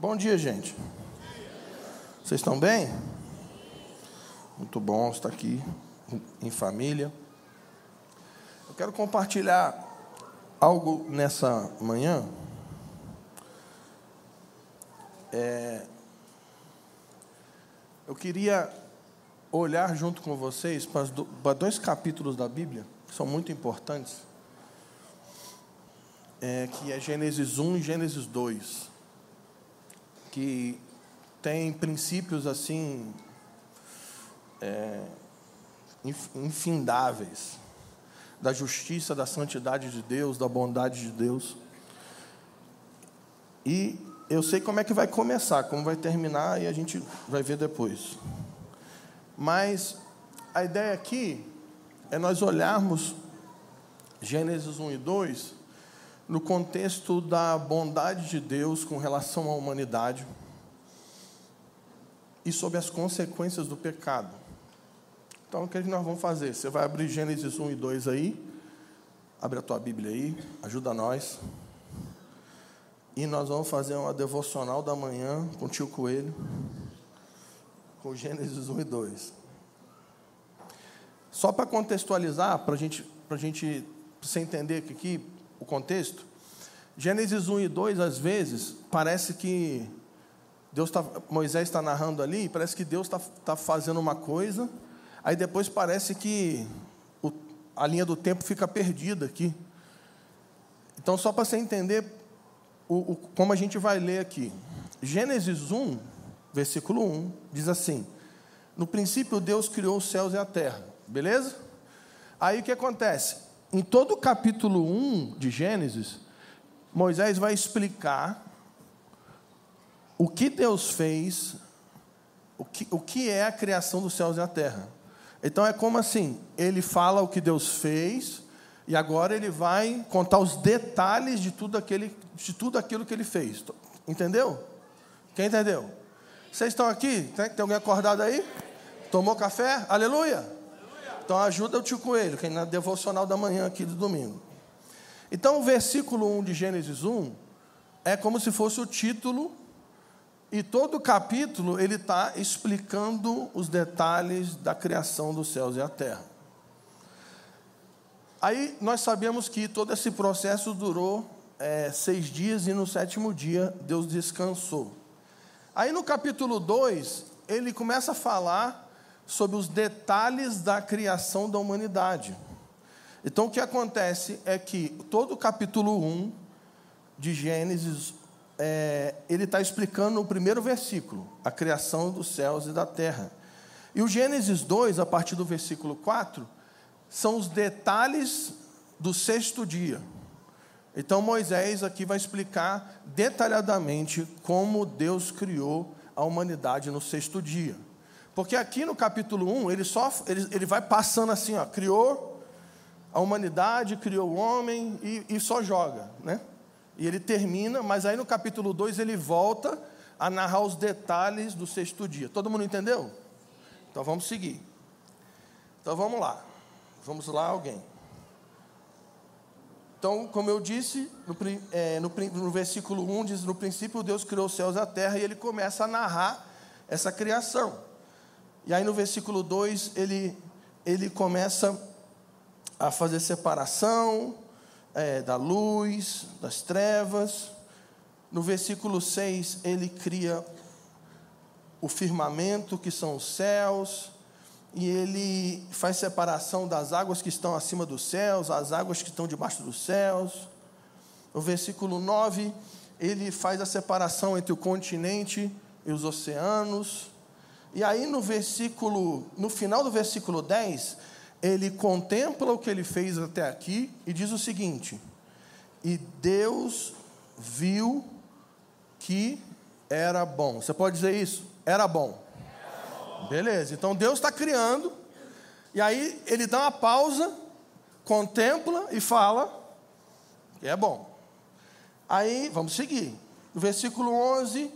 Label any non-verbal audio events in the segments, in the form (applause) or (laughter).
Bom dia, gente. Vocês estão bem? Muito bom estar aqui em família. Eu quero compartilhar algo nessa manhã. É, eu queria olhar junto com vocês para dois capítulos da Bíblia que são muito importantes, é, que é Gênesis 1 e Gênesis 2, que tem princípios assim é, infindáveis da justiça, da santidade de Deus, da bondade de Deus. E eu sei como é que vai começar, como vai terminar e a gente vai ver depois. Mas a ideia aqui é nós olharmos Gênesis 1 e 2 no contexto da bondade de Deus com relação à humanidade e sobre as consequências do pecado. Então, o que nós vamos fazer? Você vai abrir Gênesis 1 e 2 aí. Abre a tua Bíblia aí, ajuda nós. E nós vamos fazer uma devocional da manhã com o tio Coelho, com Gênesis 1 e 2. Só para contextualizar, para gente, a gente você entender aqui o contexto, Gênesis 1 e 2, às vezes, parece que Deus tá, Moisés está narrando ali, parece que Deus está tá fazendo uma coisa Aí depois parece que o, a linha do tempo fica perdida aqui. Então, só para você entender o, o, como a gente vai ler aqui. Gênesis 1, versículo 1, diz assim: No princípio Deus criou os céus e a terra. Beleza? Aí o que acontece? Em todo o capítulo 1 de Gênesis, Moisés vai explicar o que Deus fez, o que, o que é a criação dos céus e a terra. Então é como assim: ele fala o que Deus fez, e agora ele vai contar os detalhes de tudo, aquele, de tudo aquilo que ele fez. Entendeu? Quem entendeu? Vocês estão aqui? Tem, tem alguém acordado aí? Tomou café? Aleluia! Então ajuda o tio Coelho, que é na devocional da manhã aqui do domingo. Então o versículo 1 de Gênesis 1 é como se fosse o título e todo o capítulo ele está explicando os detalhes da criação dos céus e a terra. Aí nós sabemos que todo esse processo durou é, seis dias e no sétimo dia Deus descansou. Aí no capítulo 2, ele começa a falar sobre os detalhes da criação da humanidade. Então o que acontece é que todo o capítulo 1 um de Gênesis é, ele está explicando no primeiro versículo, a criação dos céus e da terra. E o Gênesis 2, a partir do versículo 4, são os detalhes do sexto dia. Então Moisés aqui vai explicar detalhadamente como Deus criou a humanidade no sexto dia. Porque aqui no capítulo 1, ele, só, ele, ele vai passando assim, ó, criou a humanidade, criou o homem e, e só joga, né? E ele termina, mas aí no capítulo 2 ele volta a narrar os detalhes do sexto dia. Todo mundo entendeu? Então vamos seguir. Então vamos lá. Vamos lá, alguém. Então, como eu disse, no, é, no, no versículo 1 diz: No princípio Deus criou os céus e a terra, e ele começa a narrar essa criação. E aí no versículo 2 ele, ele começa a fazer separação, é, da luz, das trevas. No versículo 6, ele cria o firmamento, que são os céus, e ele faz separação das águas que estão acima dos céus, as águas que estão debaixo dos céus. No versículo 9, ele faz a separação entre o continente e os oceanos. E aí no versículo, no final do versículo 10, ele contempla o que ele fez até aqui e diz o seguinte: E Deus viu que era bom. Você pode dizer isso? Era bom. Beleza, então Deus está criando, e aí ele dá uma pausa, contempla e fala que é bom. Aí, vamos seguir. No versículo 11,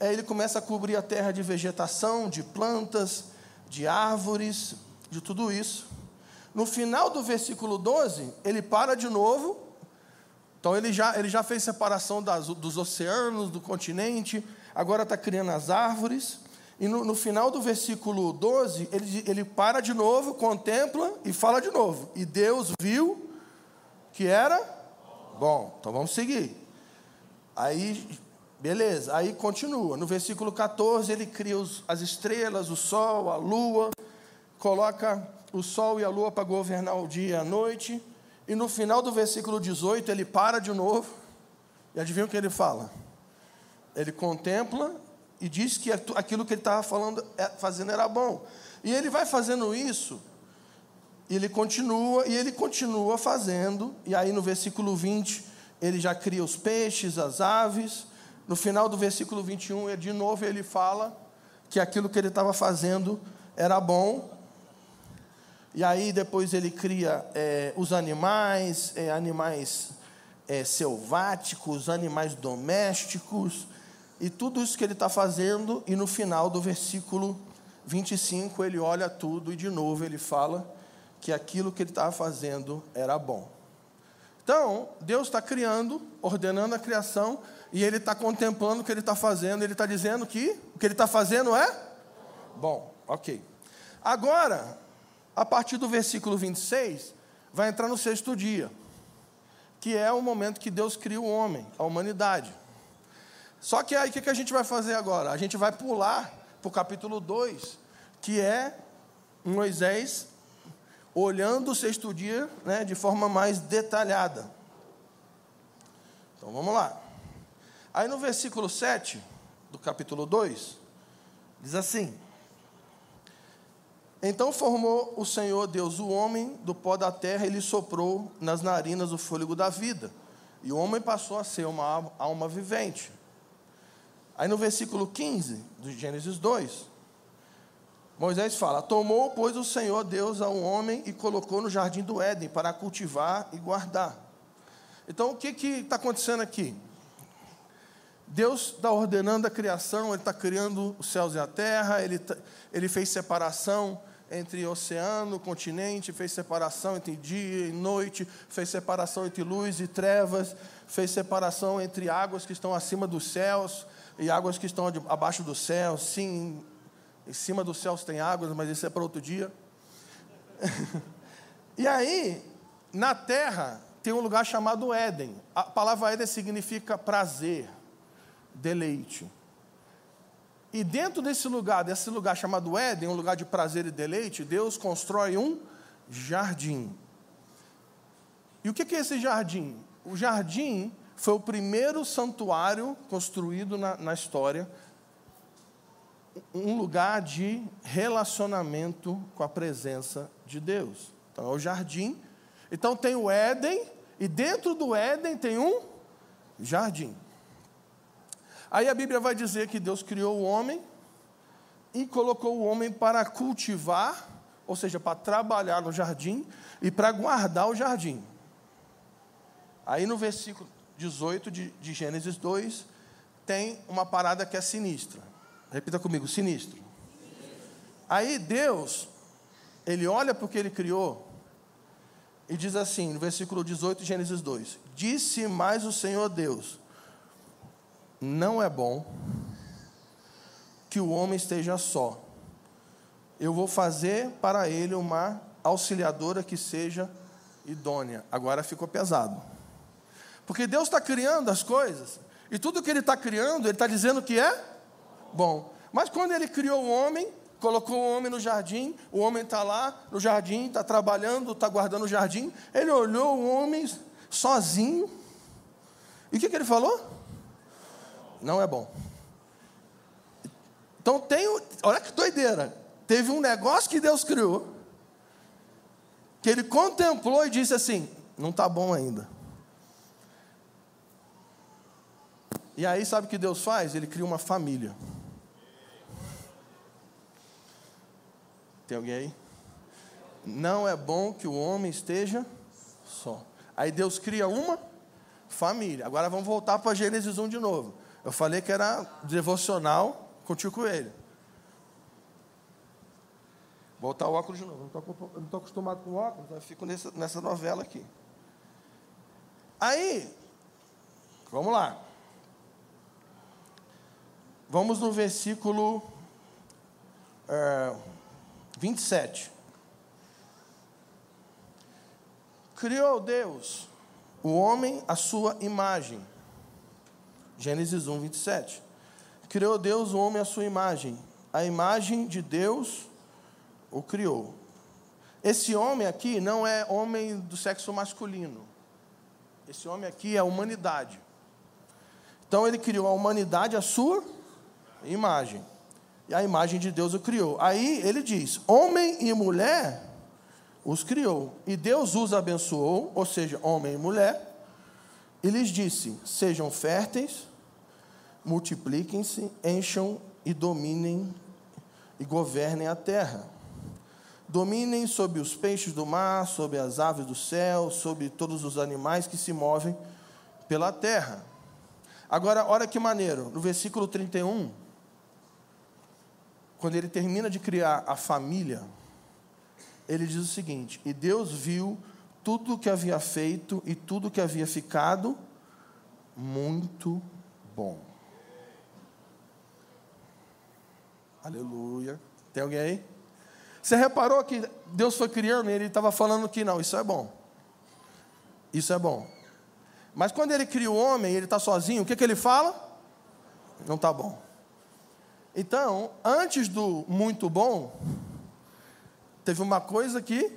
ele começa a cobrir a terra de vegetação, de plantas, de árvores, de tudo isso. No final do versículo 12, ele para de novo. Então ele já, ele já fez separação das, dos oceanos, do continente, agora está criando as árvores. E no, no, final do versículo 12, ele, ele para de novo, contempla e fala de novo. E Deus viu que era bom. Então vamos seguir. Aí, beleza, aí continua. No versículo 14, ele cria os, as estrelas, o sol, a lua, coloca o sol e a lua para governar o dia e a noite. E no final do versículo 18, ele para de novo. E adivinha o que ele fala? Ele contempla e diz que aquilo que ele estava falando, é, fazendo era bom. E ele vai fazendo isso, e ele continua, e ele continua fazendo, e aí no versículo 20, ele já cria os peixes, as aves. No final do versículo 21, de novo ele fala que aquilo que ele estava fazendo era bom. E aí depois ele cria é, os animais, é, animais é, selváticos, animais domésticos, e tudo isso que ele está fazendo, e no final do versículo 25 ele olha tudo e de novo ele fala que aquilo que ele estava fazendo era bom. Então, Deus está criando, ordenando a criação, e ele está contemplando o que ele está fazendo, ele está dizendo que o que ele está fazendo é bom, ok. Agora, a partir do versículo 26, vai entrar no sexto dia, que é o momento que Deus cria o homem, a humanidade. Só que aí o que, a gente vai fazer agora? A gente vai pular para o capítulo 2, que é Moisés olhando o sexto dia né, de forma mais detalhada. Então vamos lá. Aí no versículo 7 do capítulo 2, diz assim: Então formou o Senhor Deus o homem do pó da terra e lhe soprou nas narinas o fôlego da vida. E o homem passou a ser uma alma vivente. Aí no versículo 15 do Gênesis 2, Moisés fala: Tomou, pois, o Senhor Deus ao homem e colocou no jardim do Éden para cultivar e guardar. Então, o que está acontecendo aqui? Deus está ordenando a criação, Ele está criando os céus e a terra, Ele, tá, ele fez separação entre oceano, continente, fez separação entre dia e noite, fez separação entre luz e trevas, fez separação entre águas que estão acima dos céus, e águas que estão abaixo do céu. Sim, em cima dos céus tem águas, mas isso é para outro dia. (laughs) e aí, na terra, tem um lugar chamado Éden. A palavra Éden significa prazer, deleite. E dentro desse lugar, desse lugar chamado Éden, um lugar de prazer e deleite, Deus constrói um jardim. E o que é esse jardim? O jardim foi o primeiro santuário construído na, na história, um lugar de relacionamento com a presença de Deus. Então é o jardim. Então tem o Éden, e dentro do Éden tem um jardim. Aí a Bíblia vai dizer que Deus criou o homem e colocou o homem para cultivar, ou seja, para trabalhar no jardim e para guardar o jardim. Aí no versículo 18 de, de Gênesis 2, tem uma parada que é sinistra. Repita comigo: sinistro. Aí Deus, ele olha para o que ele criou e diz assim, no versículo 18 de Gênesis 2: Disse mais o Senhor Deus: Não é bom que o homem esteja só. Eu vou fazer para ele uma auxiliadora que seja idônea. Agora ficou pesado. Porque Deus está criando as coisas, e tudo que Ele está criando, Ele está dizendo que é bom. Mas quando Ele criou o homem, colocou o homem no jardim, o homem está lá no jardim, está trabalhando, está guardando o jardim, Ele olhou o homem sozinho, e o que, que Ele falou? Não é bom. Então tem, olha que doideira, teve um negócio que Deus criou, que Ele contemplou e disse assim: não está bom ainda. E aí, sabe o que Deus faz? Ele cria uma família. Tem alguém aí? Não é bom que o homem esteja só. Aí Deus cria uma família. Agora vamos voltar para Gênesis 1 de novo. Eu falei que era devocional com o tio Coelho. Botar o óculos de novo. Não estou acostumado com óculos, eu fico nessa, nessa novela aqui. Aí, vamos lá. Vamos no versículo é, 27. Criou Deus o homem à sua imagem. Gênesis 1, 27. Criou Deus o homem à sua imagem. A imagem de Deus o criou. Esse homem aqui não é homem do sexo masculino. Esse homem aqui é a humanidade. Então ele criou a humanidade à sua imagem. E a imagem de Deus o criou. Aí ele diz: homem e mulher os criou. E Deus os abençoou, ou seja, homem e mulher, e lhes disse: Sejam férteis, multipliquem-se, encham e dominem e governem a terra. Dominem sobre os peixes do mar, sobre as aves do céu, sobre todos os animais que se movem pela terra. Agora, olha que maneiro, no versículo 31, quando ele termina de criar a família, ele diz o seguinte: E Deus viu tudo o que havia feito e tudo o que havia ficado muito bom. Aleluia. Tem alguém aí? Você reparou que Deus foi criando e ele estava falando que não, isso é bom. Isso é bom. Mas quando ele cria o homem, ele está sozinho, o que, que ele fala? Não está bom. Então, antes do muito bom, teve uma coisa que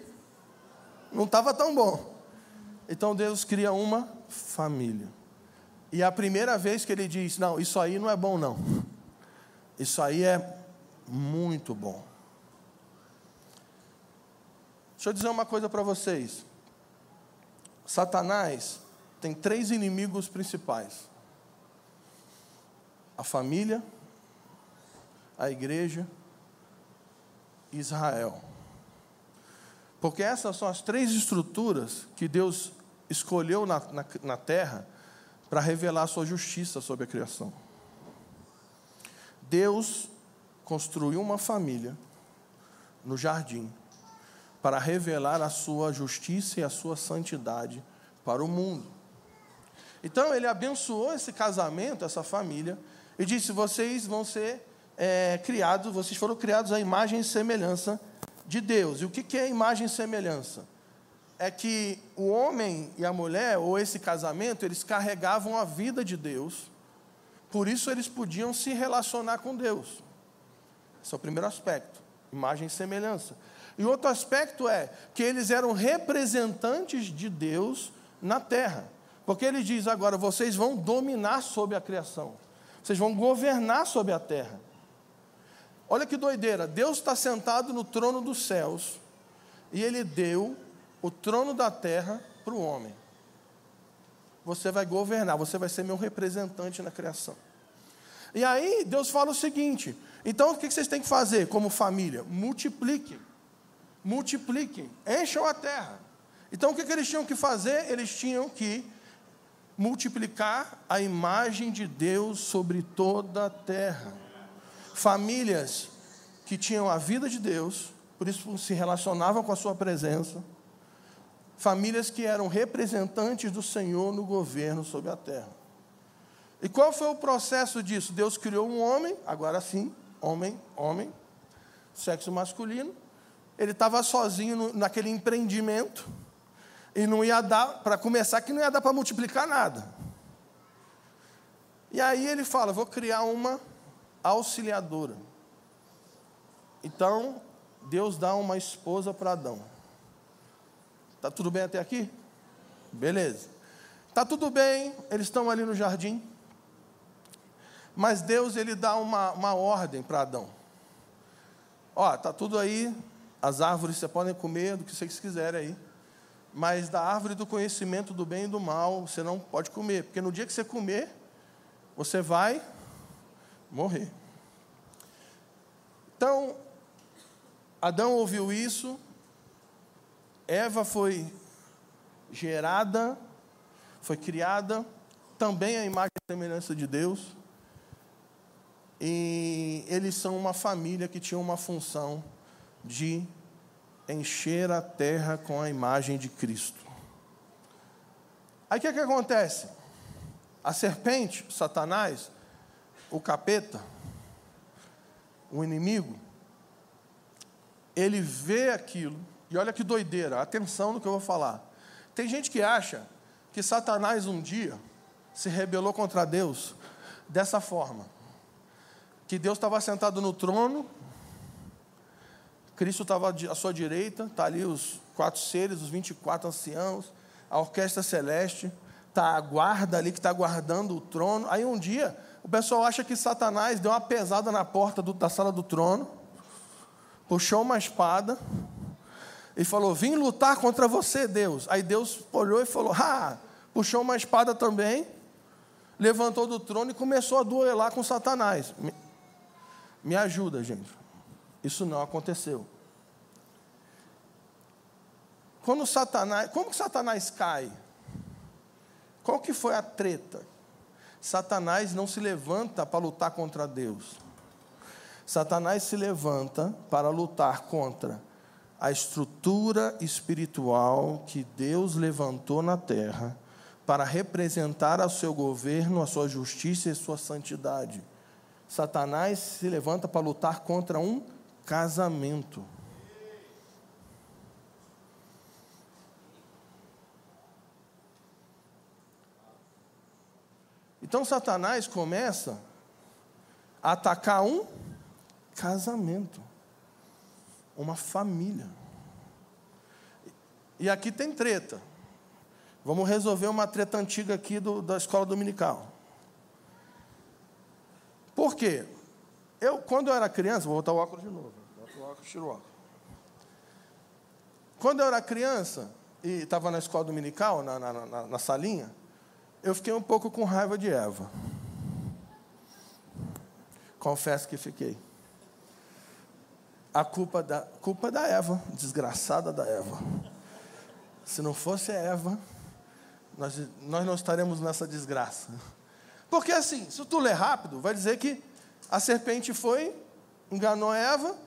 não estava tão bom. Então Deus cria uma família. E é a primeira vez que ele diz: Não, isso aí não é bom, não. Isso aí é muito bom. Deixa eu dizer uma coisa para vocês. Satanás tem três inimigos principais: a família, a igreja e Israel. Porque essas são as três estruturas que Deus escolheu na, na, na terra para revelar sua justiça sobre a criação. Deus construiu uma família no jardim para revelar a sua justiça e a sua santidade para o mundo. Então ele abençoou esse casamento, essa família, e disse: vocês vão ser é, criados, vocês foram criados à imagem e semelhança de Deus. E o que é imagem e semelhança? É que o homem e a mulher, ou esse casamento, eles carregavam a vida de Deus, por isso eles podiam se relacionar com Deus. Esse é o primeiro aspecto, imagem e semelhança. E outro aspecto é que eles eram representantes de Deus na terra. Porque ele diz agora: vocês vão dominar sobre a criação, vocês vão governar sobre a terra. Olha que doideira, Deus está sentado no trono dos céus e Ele deu o trono da terra para o homem. Você vai governar, você vai ser meu representante na criação. E aí Deus fala o seguinte: então o que vocês têm que fazer como família? Multipliquem, multipliquem, encham a terra. Então o que eles tinham que fazer? Eles tinham que multiplicar a imagem de Deus sobre toda a terra famílias que tinham a vida de Deus, por isso se relacionavam com a sua presença, famílias que eram representantes do Senhor no governo sobre a terra. E qual foi o processo disso? Deus criou um homem, agora sim, homem, homem, sexo masculino. Ele estava sozinho no, naquele empreendimento e não ia dar, para começar, que não ia dar para multiplicar nada. E aí ele fala: vou criar uma auxiliadora. Então, Deus dá uma esposa para Adão. Tá tudo bem até aqui? Beleza. Tá tudo bem, eles estão ali no jardim. Mas Deus ele dá uma, uma ordem para Adão. Ó, tá tudo aí, as árvores você podem comer do que vocês quiserem aí. Mas da árvore do conhecimento do bem e do mal, você não pode comer, porque no dia que você comer, você vai morrer. Então, Adão ouviu isso, Eva foi gerada, foi criada, também a imagem e semelhança de Deus. E eles são uma família que tinha uma função de encher a terra com a imagem de Cristo. Aí o que, que acontece? A serpente, Satanás, o capeta, o inimigo, ele vê aquilo, e olha que doideira, atenção no que eu vou falar. Tem gente que acha que Satanás um dia se rebelou contra Deus dessa forma: que Deus estava sentado no trono, Cristo estava à sua direita, está ali os quatro seres, os 24 anciãos, a orquestra celeste, está a guarda ali que está guardando o trono. Aí um dia, o pessoal acha que Satanás deu uma pesada na porta do, da sala do trono, puxou uma espada e falou: Vim lutar contra você, Deus. Aí Deus olhou e falou: Ah, puxou uma espada também, levantou do trono e começou a duelar com Satanás. Me, ajuda, gente. Isso não aconteceu. Quando Satanás, como que Satanás cai? Qual que foi a treta? Satanás não se levanta para lutar contra Deus. Satanás se levanta para lutar contra a estrutura espiritual que Deus levantou na terra para representar ao seu governo, a sua justiça e a sua santidade. Satanás se levanta para lutar contra um casamento. Então Satanás começa a atacar um casamento, uma família. E aqui tem treta. Vamos resolver uma treta antiga aqui do, da escola dominical. Por quê? Eu, quando eu era criança, vou botar o óculos de novo. Bota o óculos, tira o óculos. Quando eu era criança e estava na escola dominical, na, na, na, na salinha, eu fiquei um pouco com raiva de Eva. Confesso que fiquei. A culpa da, culpa da Eva, desgraçada da Eva. Se não fosse a Eva, nós, nós não estaremos nessa desgraça. Porque assim, se tu ler rápido, vai dizer que a serpente foi, enganou Eva,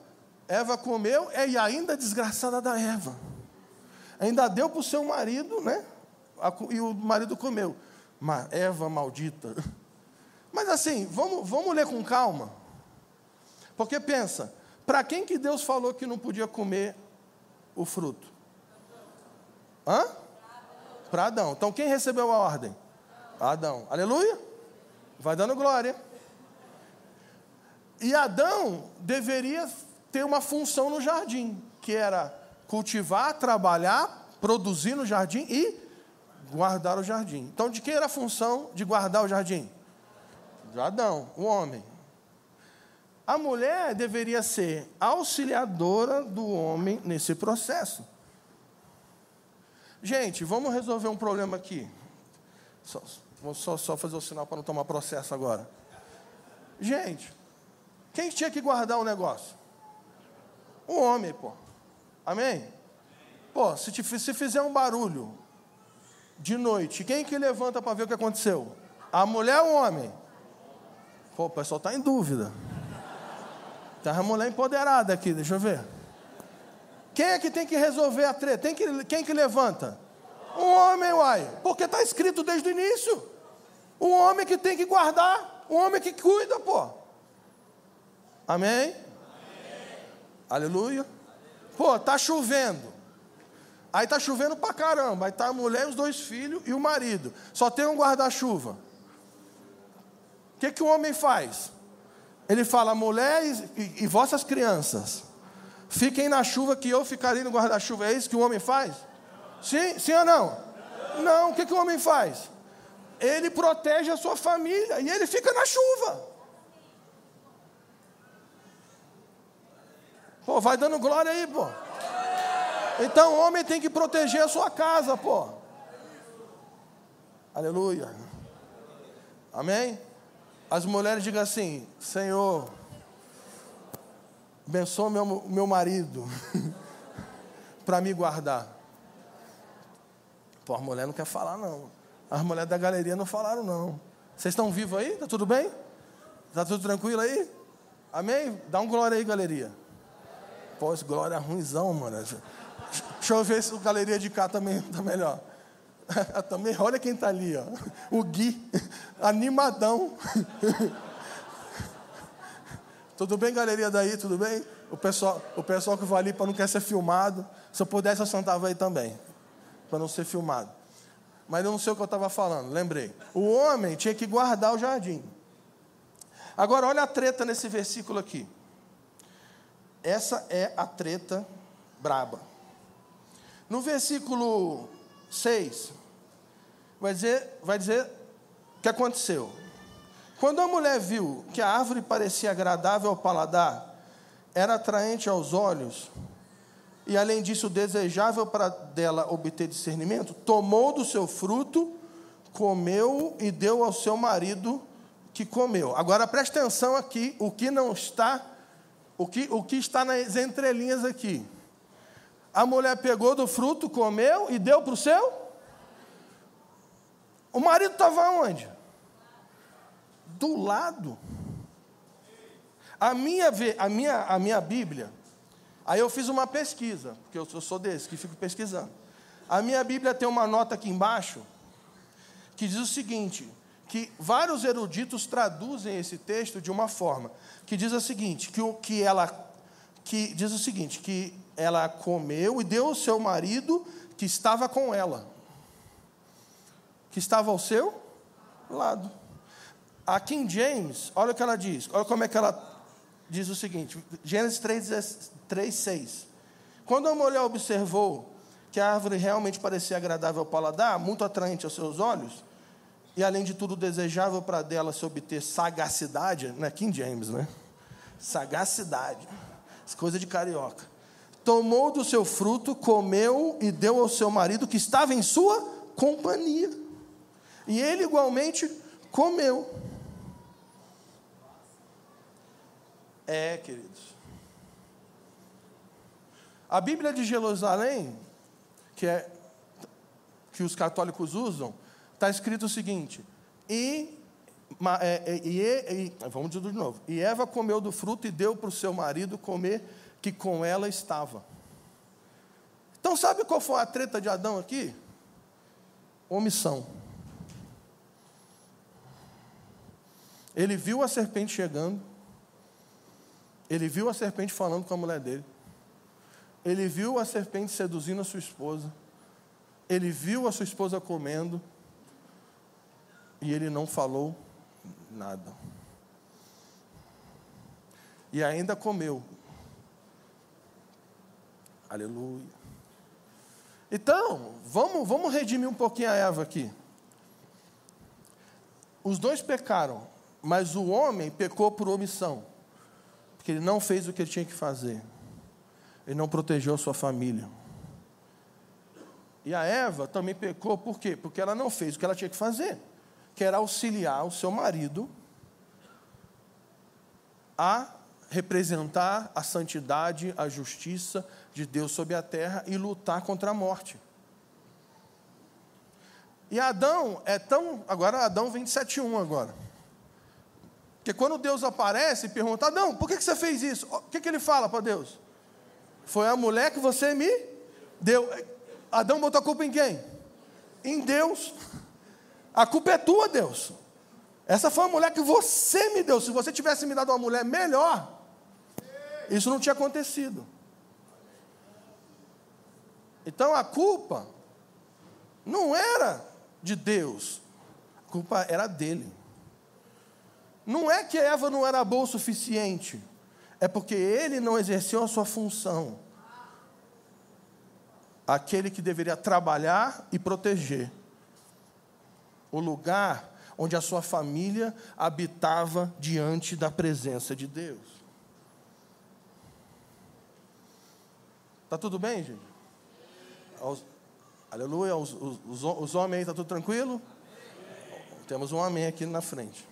Eva comeu, e ainda a desgraçada da Eva. Ainda deu para o seu marido, né? E o marido comeu. Eva maldita. Mas assim, vamos, vamos ler com calma. Porque pensa, para quem que Deus falou que não podia comer o fruto? Hã? Para Adão. Então quem recebeu a ordem? Adão. Aleluia? Vai dando glória. E Adão deveria ter uma função no jardim, que era cultivar, trabalhar, produzir no jardim e guardar o jardim. Então, de quem era a função de guardar o jardim? De Adão, o homem. A mulher deveria ser auxiliadora do homem nesse processo. Gente, vamos resolver um problema aqui. Só, vou só, só fazer o sinal para não tomar processo agora. Gente, quem tinha que guardar o negócio? O homem, pô. Amém? Pô, se, te, se fizer um barulho, de noite. Quem que levanta para ver o que aconteceu? A mulher ou o homem? Pô, o pessoal está em dúvida. Tem uma mulher empoderada aqui, deixa eu ver. Quem é que tem que resolver a treta? Tem que, quem que levanta? Um homem, uai. Porque está escrito desde o início. Um homem que tem que guardar. Um homem que cuida, pô. Amém? Amém. Aleluia. Pô, está chovendo. Aí está chovendo pra caramba. Aí está a mulher, os dois filhos e o marido. Só tem um guarda-chuva. O que, que o homem faz? Ele fala, mulher e, e, vossas crianças, fiquem na chuva que eu ficarei no guarda-chuva. É isso que o homem faz? Sim, sim ou não? Não, o que, que o homem faz? Ele protege a sua família e ele fica na chuva. Pô, vai dando glória aí, pô. Então o homem tem que proteger a sua casa, pô. Aleluia. Amém? As mulheres digam assim: Senhor, abençoa meu, meu marido (laughs) para me guardar. Pô, a mulher não quer falar, não. As mulheres da galeria não falaram, não. Vocês estão vivos aí? Está tudo bem? Está tudo tranquilo aí? Amém? Dá um glória aí, galeria. Pós glória ruimzão, mano. Deixa eu ver se o galeria de cá também tá melhor. (laughs) também, olha quem tá ali, ó. O Gui, animadão. (laughs) Tudo bem, galeria daí? Tudo bem? O pessoal, o pessoal que vai ali para não quer ser filmado. Se eu pudesse, eu sentava aí também, para não ser filmado. Mas eu não sei o que eu estava falando, lembrei. O homem tinha que guardar o jardim. Agora, olha a treta nesse versículo aqui. Essa é a treta braba. No versículo 6, vai dizer, vai dizer o que aconteceu. Quando a mulher viu que a árvore parecia agradável ao paladar, era atraente aos olhos, e além disso desejável para dela obter discernimento, tomou do seu fruto, comeu e deu ao seu marido que comeu. Agora preste atenção aqui, o que não está, o que, o que está nas entrelinhas aqui. A mulher pegou do fruto, comeu e deu para o seu. O marido estava onde? Do lado. A minha, a, minha, a minha Bíblia, aí eu fiz uma pesquisa, porque eu sou desse que fico pesquisando. A minha Bíblia tem uma nota aqui embaixo que diz o seguinte: que vários eruditos traduzem esse texto de uma forma que diz o seguinte, que, o, que ela que diz o seguinte, que ela comeu e deu ao seu marido que estava com ela, que estava ao seu lado. A King James, olha o que ela diz, olha como é que ela diz o seguinte, Gênesis 3, 3 6. Quando a mulher observou que a árvore realmente parecia agradável ao paladar, muito atraente aos seus olhos, e além de tudo desejável para dela se obter sagacidade, não é King James, né? Sagacidade, coisa de carioca. Tomou do seu fruto, comeu e deu ao seu marido que estava em sua companhia. E ele igualmente comeu. É, queridos. A Bíblia de Jerusalém, que é que os católicos usam, está escrito o seguinte: e, é, e, e, vamos dizer de novo. E Eva comeu do fruto e deu para o seu marido comer, que com ela estava. Então, sabe qual foi a treta de Adão aqui? Omissão. Ele viu a serpente chegando, ele viu a serpente falando com a mulher dele, ele viu a serpente seduzindo a sua esposa, ele viu a sua esposa comendo, e ele não falou nada. E ainda comeu. Aleluia. Então, vamos, vamos redimir um pouquinho a Eva aqui. Os dois pecaram, mas o homem pecou por omissão, porque ele não fez o que ele tinha que fazer, ele não protegeu a sua família. E a Eva também pecou, por quê? Porque ela não fez o que ela tinha que fazer quer auxiliar o seu marido a representar a santidade, a justiça de Deus sobre a terra e lutar contra a morte. E Adão é tão. Agora, Adão 27,1 agora. Porque quando Deus aparece e pergunta, Adão, por que você fez isso? O que, que ele fala para Deus? Foi a mulher que você me deu. Adão botou a culpa em quem? Em Deus. A culpa é tua, Deus. Essa foi a mulher que você me deu. Se você tivesse me dado uma mulher melhor, isso não tinha acontecido. Então a culpa não era de Deus, a culpa era dele. Não é que Eva não era boa o suficiente, é porque ele não exerceu a sua função. Aquele que deveria trabalhar e proteger o lugar onde a sua família habitava diante da presença de Deus. Está tudo bem, gente? Aleluia. Os, os, os homens aí, está tudo tranquilo? Temos um amém aqui na frente.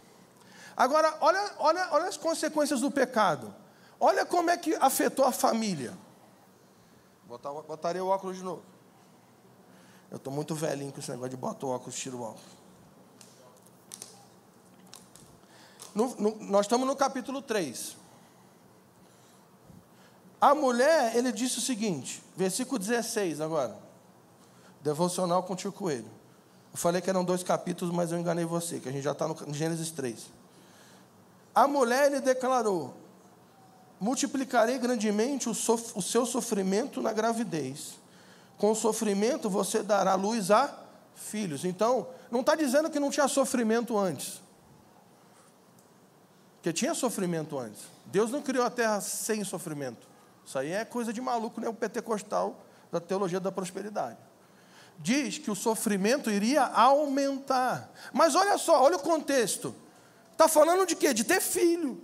Agora, olha, olha, olha as consequências do pecado. Olha como é que afetou a família. Botar, botaria o óculos de novo. Eu estou muito velhinho com esse negócio de botar o óculos, tira o óculos. No, no, nós estamos no capítulo 3. A mulher, ele disse o seguinte, versículo 16 agora. Devocional com o tio Coelho. Eu falei que eram dois capítulos, mas eu enganei você, que a gente já está no Gênesis 3. A mulher, ele declarou: multiplicarei grandemente o, sof o seu sofrimento na gravidez. Com o sofrimento você dará luz a filhos. Então, não está dizendo que não tinha sofrimento antes. Porque tinha sofrimento antes. Deus não criou a terra sem sofrimento. Isso aí é coisa de maluco, né? O pentecostal da teologia da prosperidade. Diz que o sofrimento iria aumentar. Mas olha só, olha o contexto. Está falando de quê? De ter filho.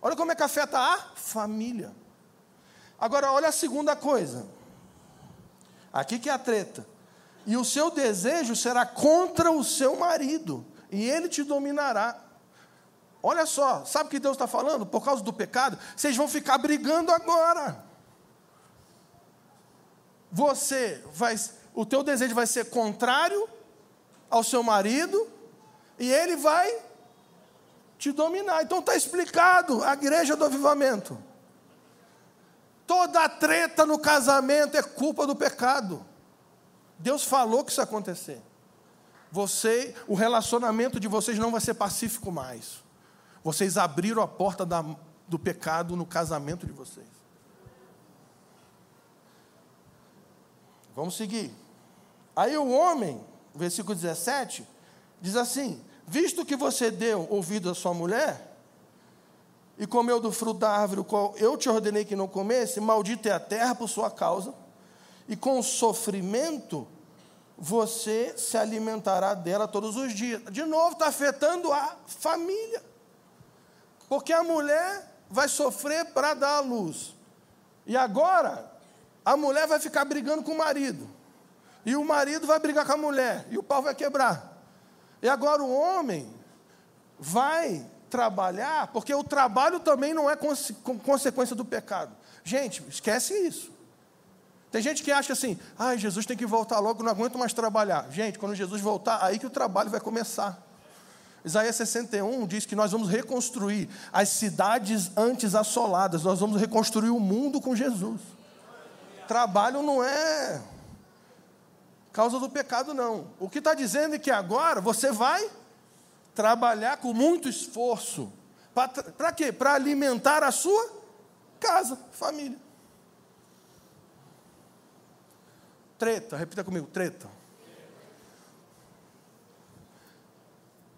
Olha como é que afeta a família. Agora, olha a segunda coisa. Aqui que é a treta. E o seu desejo será contra o seu marido, e ele te dominará. Olha só, sabe o que Deus está falando? Por causa do pecado, vocês vão ficar brigando agora. Você vai, o teu desejo vai ser contrário ao seu marido, e ele vai te dominar. Então está explicado a igreja do avivamento. Toda a treta no casamento é culpa do pecado. Deus falou que isso ia acontecer. Você, o relacionamento de vocês não vai ser pacífico mais. Vocês abriram a porta da, do pecado no casamento de vocês. Vamos seguir. Aí o homem, versículo 17, diz assim: Visto que você deu ouvido à sua mulher e comeu do fruto da árvore, o qual eu te ordenei que não comesse, maldita é a terra por sua causa, e com sofrimento você se alimentará dela todos os dias. De novo, está afetando a família. Porque a mulher vai sofrer para dar a luz. E agora, a mulher vai ficar brigando com o marido. E o marido vai brigar com a mulher. E o pau vai quebrar. E agora o homem vai trabalhar, porque o trabalho também não é consequência do pecado. Gente, esquece isso. Tem gente que acha assim, ah, Jesus tem que voltar logo, não aguento mais trabalhar. Gente, quando Jesus voltar, aí que o trabalho vai começar. Isaías 61 diz que nós vamos reconstruir as cidades antes assoladas, nós vamos reconstruir o mundo com Jesus. Trabalho não é causa do pecado, não. O que está dizendo é que agora você vai trabalhar com muito esforço. Para quê? Para alimentar a sua casa, família. Treta, repita comigo, treta.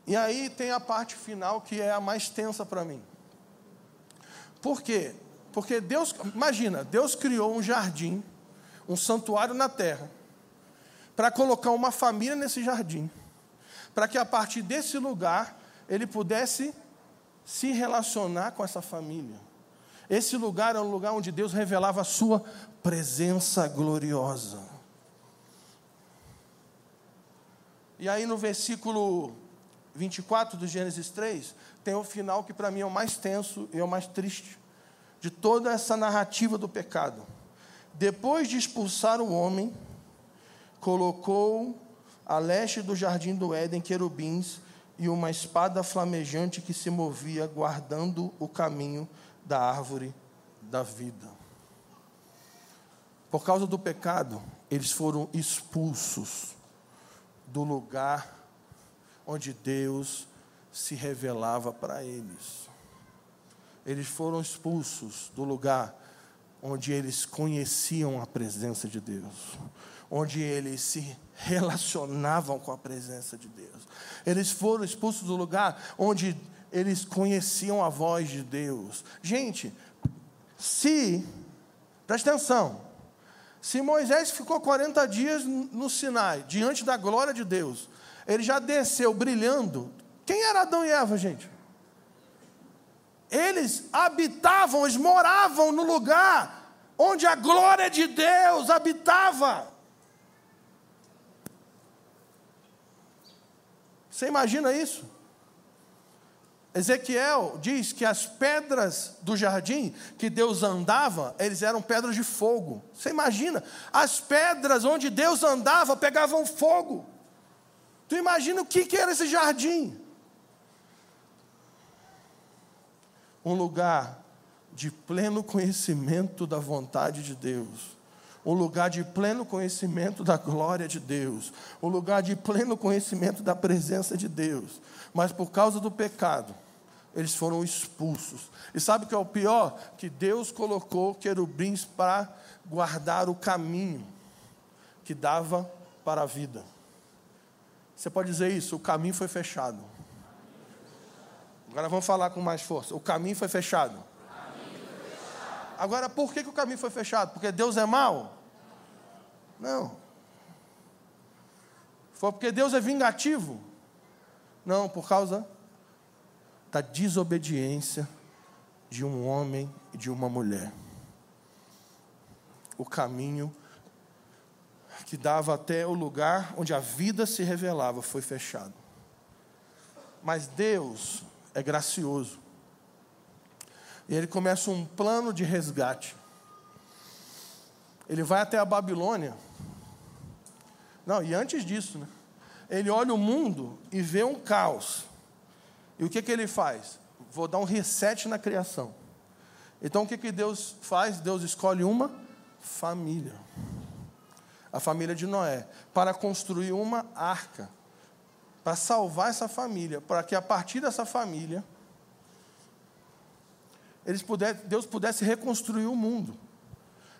E aí tem a parte final que é a mais tensa para mim. Por quê? Porque Deus, imagina, Deus criou um jardim, um santuário na terra para colocar uma família nesse jardim, para que a partir desse lugar ele pudesse se relacionar com essa família. Esse lugar é um lugar onde Deus revelava a sua presença gloriosa. E aí no versículo 24 do Gênesis 3, tem o final que para mim é o mais tenso e é o mais triste de toda essa narrativa do pecado. Depois de expulsar o homem, colocou a leste do jardim do Éden querubins e uma espada flamejante que se movia, guardando o caminho da árvore da vida. Por causa do pecado, eles foram expulsos do lugar onde Deus se revelava para eles. Eles foram expulsos do lugar onde eles conheciam a presença de Deus onde eles se relacionavam com a presença de Deus. Eles foram expulsos do lugar onde eles conheciam a voz de Deus. Gente, se, presta atenção, se Moisés ficou 40 dias no Sinai, diante da glória de Deus, ele já desceu brilhando. Quem era Adão e Eva, gente? Eles habitavam, eles moravam no lugar onde a glória de Deus habitava. Você imagina isso? Ezequiel diz que as pedras do jardim que Deus andava, eles eram pedras de fogo. Você imagina? As pedras onde Deus andava pegavam fogo. Tu imagina o que, que era esse jardim? Um lugar de pleno conhecimento da vontade de Deus, um lugar de pleno conhecimento da glória de Deus, um lugar de pleno conhecimento da presença de Deus, mas por causa do pecado, eles foram expulsos. E sabe o que é o pior? Que Deus colocou querubins para guardar o caminho que dava para a vida. Você pode dizer isso? O caminho foi fechado. Agora vamos falar com mais força. O caminho foi fechado. Agora, por que, que o caminho foi fechado? Porque Deus é mau? Não. Foi porque Deus é vingativo? Não, por causa da desobediência de um homem e de uma mulher. O caminho que dava até o lugar onde a vida se revelava foi fechado. Mas Deus é gracioso. E ele começa um plano de resgate. Ele vai até a Babilônia. Não, e antes disso, né? Ele olha o mundo e vê um caos. E o que, que ele faz? Vou dar um reset na criação. Então o que, que Deus faz? Deus escolhe uma família. A família de Noé. Para construir uma arca para salvar essa família, para que a partir dessa família eles pudessem, Deus pudesse reconstruir o mundo.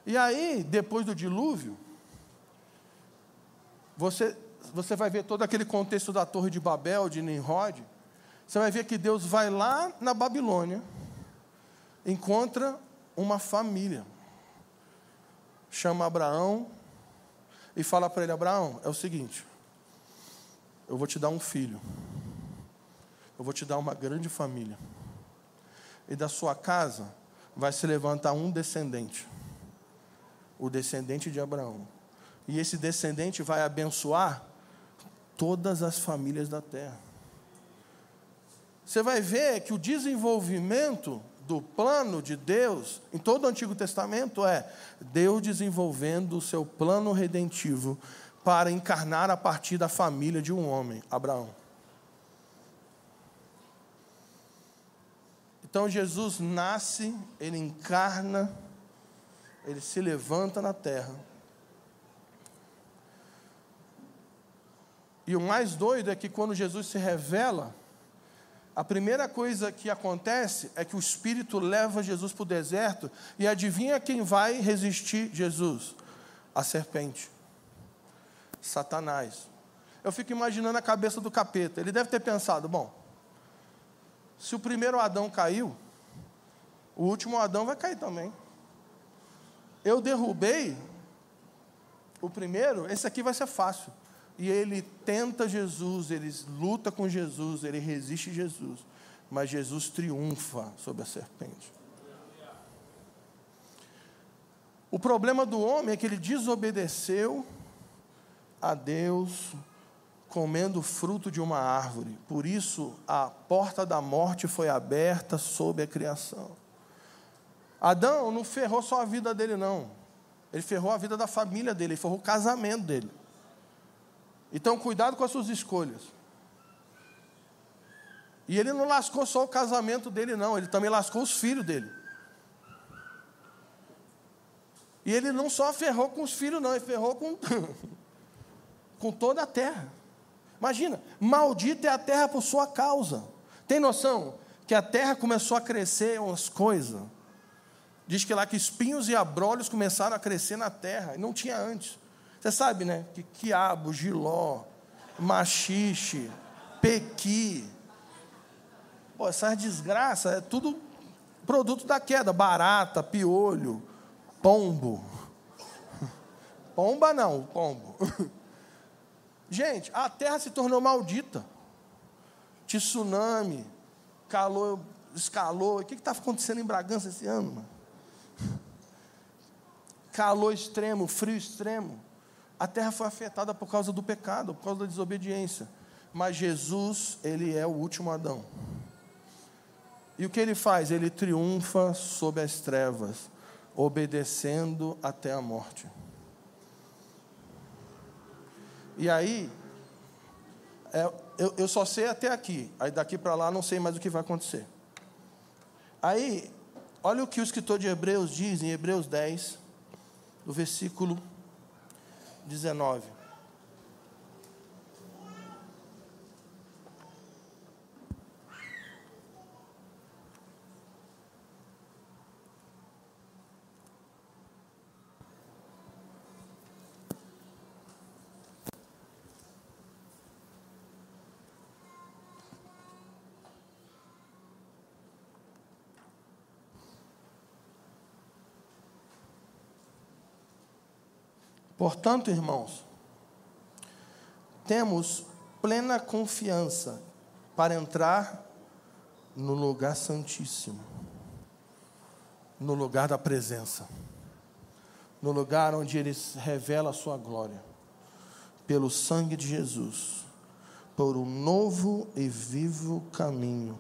E aí, depois do dilúvio, você, você vai ver todo aquele contexto da Torre de Babel, de Nimrod. Você vai ver que Deus vai lá na Babilônia, encontra uma família, chama Abraão e fala para ele: Abraão, é o seguinte, eu vou te dar um filho. Eu vou te dar uma grande família. E da sua casa vai se levantar um descendente. O descendente de Abraão. E esse descendente vai abençoar todas as famílias da terra. Você vai ver que o desenvolvimento do plano de Deus, em todo o Antigo Testamento, é Deus desenvolvendo o seu plano redentivo para encarnar a partir da família de um homem, Abraão. Então Jesus nasce, ele encarna, ele se levanta na terra. E o mais doido é que quando Jesus se revela, a primeira coisa que acontece é que o Espírito leva Jesus para o deserto e adivinha quem vai resistir Jesus? A serpente. Satanás. Eu fico imaginando a cabeça do capeta. Ele deve ter pensado: bom, se o primeiro Adão caiu, o último Adão vai cair também. Eu derrubei o primeiro, esse aqui vai ser fácil. E ele tenta Jesus, ele luta com Jesus, ele resiste Jesus. Mas Jesus triunfa sobre a serpente. O problema do homem é que ele desobedeceu a Deus comendo fruto de uma árvore. Por isso, a porta da morte foi aberta sobre a criação. Adão não ferrou só a vida dele, não. Ele ferrou a vida da família dele, ele ferrou o casamento dele. Então, cuidado com as suas escolhas. E ele não lascou só o casamento dele, não, ele também lascou os filhos dele. E ele não só ferrou com os filhos, não, ele ferrou com (laughs) com toda a terra. Imagina, maldita é a terra por sua causa. Tem noção que a terra começou a crescer umas coisas? Diz que lá que espinhos e abrolhos começaram a crescer na terra, e não tinha antes. Você sabe, né? Que quiabo, giló, machixe, pequi. Pô, essas desgraças é tudo produto da queda. Barata, piolho, pombo. (laughs) Pomba não, pombo. (laughs) Gente, a terra se tornou maldita. Tsunami, calor, escalou. O que está acontecendo em Bragança esse ano? Mano? Calor extremo, frio extremo. A terra foi afetada por causa do pecado, por causa da desobediência. Mas Jesus, ele é o último Adão. E o que ele faz? Ele triunfa sobre as trevas, obedecendo até a morte. E aí, é, eu, eu só sei até aqui. Aí daqui para lá não sei mais o que vai acontecer. Aí, Olha o que o escritor de Hebreus diz em Hebreus 10, no versículo 19. Portanto, irmãos, temos plena confiança para entrar no lugar santíssimo, no lugar da presença, no lugar onde Ele revela a Sua glória, pelo sangue de Jesus, por um novo e vivo caminho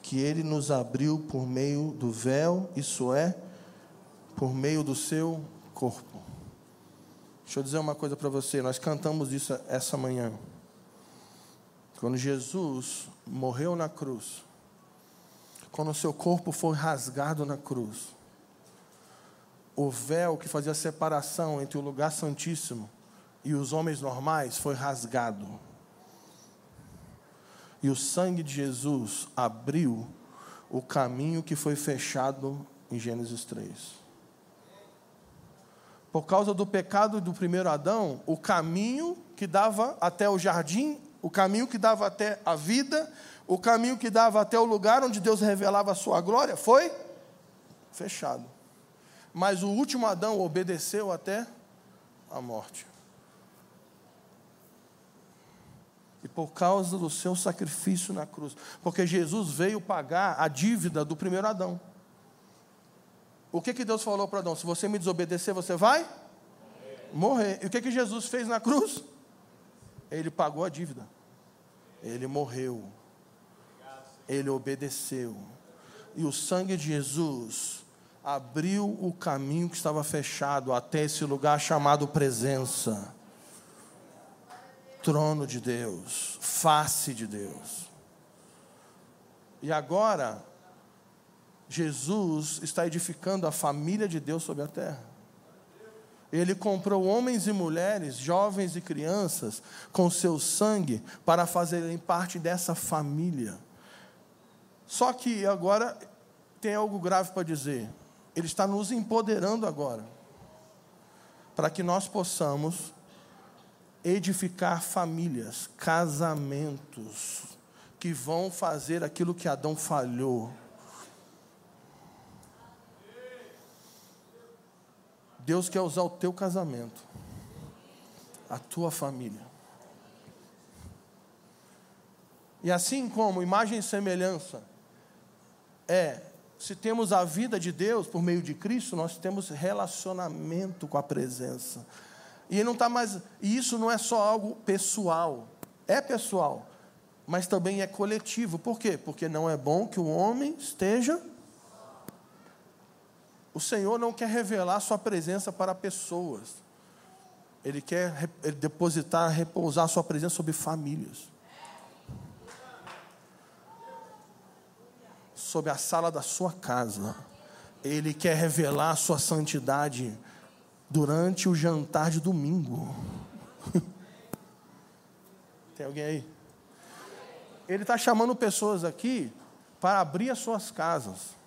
que Ele nos abriu por meio do véu, isso é, por meio do Seu corpo. Deixa eu dizer uma coisa para você, nós cantamos isso essa manhã. Quando Jesus morreu na cruz, quando o seu corpo foi rasgado na cruz, o véu que fazia a separação entre o lugar santíssimo e os homens normais foi rasgado. E o sangue de Jesus abriu o caminho que foi fechado em Gênesis 3 por causa do pecado do primeiro Adão, o caminho que dava até o jardim, o caminho que dava até a vida, o caminho que dava até o lugar onde Deus revelava a sua glória, foi fechado. Mas o último Adão obedeceu até a morte. E por causa do seu sacrifício na cruz, porque Jesus veio pagar a dívida do primeiro Adão. O que, que Deus falou para Adão? Se você me desobedecer, você vai morrer. E o que, que Jesus fez na cruz? Ele pagou a dívida. Ele morreu. Ele obedeceu. E o sangue de Jesus abriu o caminho que estava fechado até esse lugar chamado presença. Trono de Deus, face de Deus. E agora, Jesus está edificando a família de Deus sobre a terra. Ele comprou homens e mulheres, jovens e crianças, com seu sangue, para fazerem parte dessa família. Só que agora tem algo grave para dizer. Ele está nos empoderando agora, para que nós possamos edificar famílias, casamentos, que vão fazer aquilo que Adão falhou Deus quer usar o teu casamento, a tua família. E assim como imagem e semelhança é, se temos a vida de Deus por meio de Cristo, nós temos relacionamento com a presença. E não tá mais, e isso não é só algo pessoal. É pessoal, mas também é coletivo. Por quê? Porque não é bom que o homem esteja o Senhor não quer revelar sua presença para pessoas. Ele quer depositar, repousar sua presença sobre famílias. Sobre a sala da sua casa. Ele quer revelar sua santidade durante o jantar de domingo. (laughs) Tem alguém aí? Ele está chamando pessoas aqui para abrir as suas casas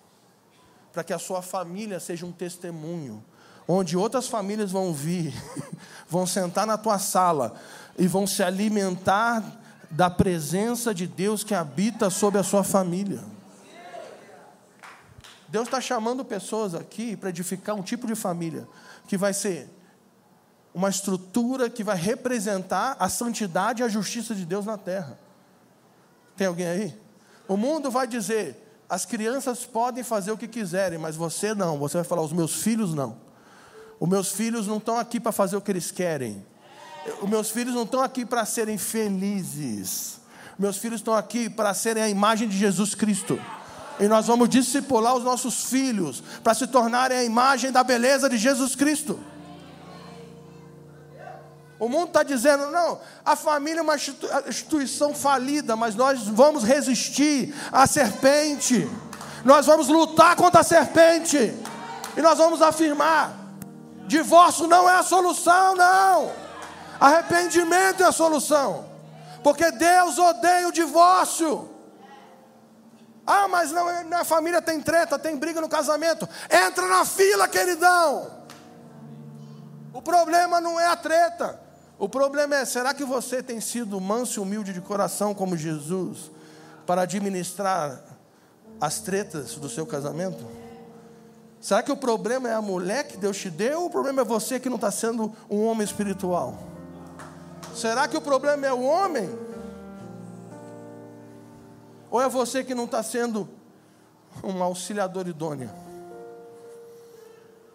para que a sua família seja um testemunho, onde outras famílias vão vir, (laughs) vão sentar na tua sala e vão se alimentar da presença de Deus que habita sobre a sua família. Deus está chamando pessoas aqui para edificar um tipo de família que vai ser uma estrutura que vai representar a santidade e a justiça de Deus na terra. Tem alguém aí? O mundo vai dizer: as crianças podem fazer o que quiserem, mas você não. Você vai falar: os meus filhos não. Os meus filhos não estão aqui para fazer o que eles querem. Os meus filhos não estão aqui para serem felizes. Meus filhos estão aqui para serem a imagem de Jesus Cristo. E nós vamos discipular os nossos filhos para se tornarem a imagem da beleza de Jesus Cristo. O mundo está dizendo, não, a família é uma instituição falida, mas nós vamos resistir à serpente. Nós vamos lutar contra a serpente. E nós vamos afirmar: divórcio não é a solução, não. Arrependimento é a solução. Porque Deus odeia o divórcio. Ah, mas não, minha família tem treta, tem briga no casamento. Entra na fila, queridão. O problema não é a treta. O problema é: será que você tem sido manso e humilde de coração como Jesus para administrar as tretas do seu casamento? Será que o problema é a mulher que Deus te deu ou o problema é você que não está sendo um homem espiritual? Será que o problema é o homem? Ou é você que não está sendo um auxiliador idôneo?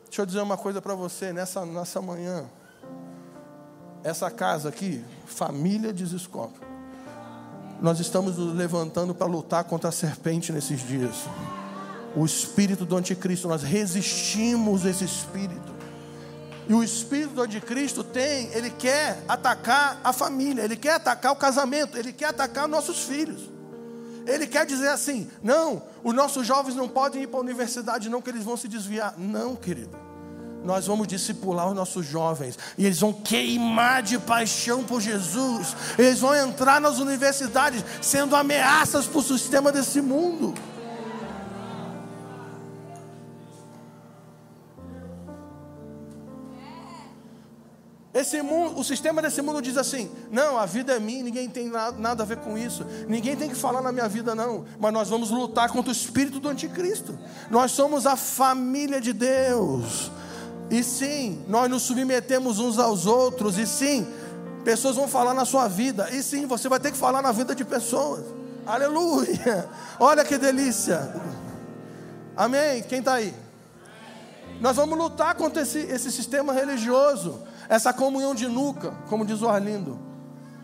Deixa eu dizer uma coisa para você nessa, nessa manhã. Essa casa aqui, família Desescope. Nós estamos nos levantando para lutar contra a serpente nesses dias. O espírito do anticristo, nós resistimos esse espírito. E o espírito do anticristo tem, ele quer atacar a família, ele quer atacar o casamento, ele quer atacar nossos filhos. Ele quer dizer assim: não, os nossos jovens não podem ir para a universidade, não, que eles vão se desviar. Não, querido. Nós vamos discipular os nossos jovens e eles vão queimar de paixão por Jesus. Eles vão entrar nas universidades sendo ameaças para o sistema desse mundo. Esse mundo, o sistema desse mundo diz assim: não, a vida é minha, ninguém tem nada a ver com isso, ninguém tem que falar na minha vida, não. Mas nós vamos lutar contra o espírito do anticristo. Nós somos a família de Deus. E sim, nós nos submetemos uns aos outros. E sim, pessoas vão falar na sua vida. E sim, você vai ter que falar na vida de pessoas. Aleluia! (laughs) Olha que delícia. Amém? Quem está aí? Nós vamos lutar contra esse, esse sistema religioso essa comunhão de nuca, como diz o Arlindo.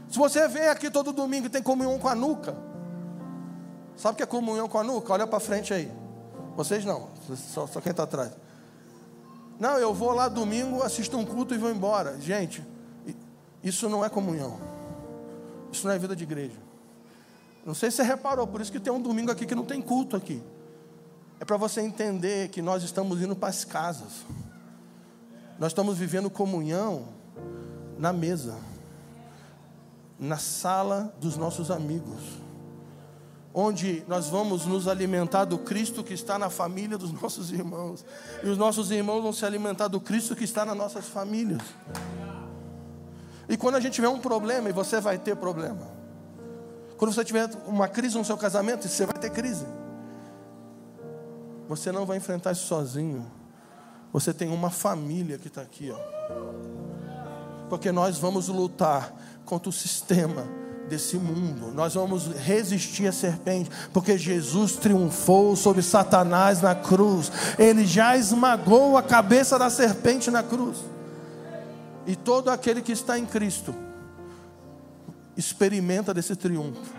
Se você vem aqui todo domingo e tem comunhão com a nuca, sabe o que é comunhão com a nuca? Olha para frente aí. Vocês não, só, só quem está atrás. Não, eu vou lá domingo, assisto um culto e vou embora. Gente, isso não é comunhão. Isso não é vida de igreja. Não sei se você reparou, por isso que tem um domingo aqui que não tem culto aqui. É para você entender que nós estamos indo para as casas. Nós estamos vivendo comunhão na mesa, na sala dos nossos amigos, onde nós vamos nos alimentar do Cristo que está na família dos (laughs) nossos irmãos, e os nossos irmãos vão se alimentar do Cristo que está nas nossas famílias. E quando a gente tiver um problema, e você vai ter problema, quando você tiver uma crise no seu casamento, você vai ter crise, você não vai enfrentar isso sozinho. Você tem uma família que está aqui, ó. Porque nós vamos lutar contra o sistema desse mundo. Nós vamos resistir à serpente, porque Jesus triunfou sobre Satanás na cruz. Ele já esmagou a cabeça da serpente na cruz. E todo aquele que está em Cristo experimenta desse triunfo.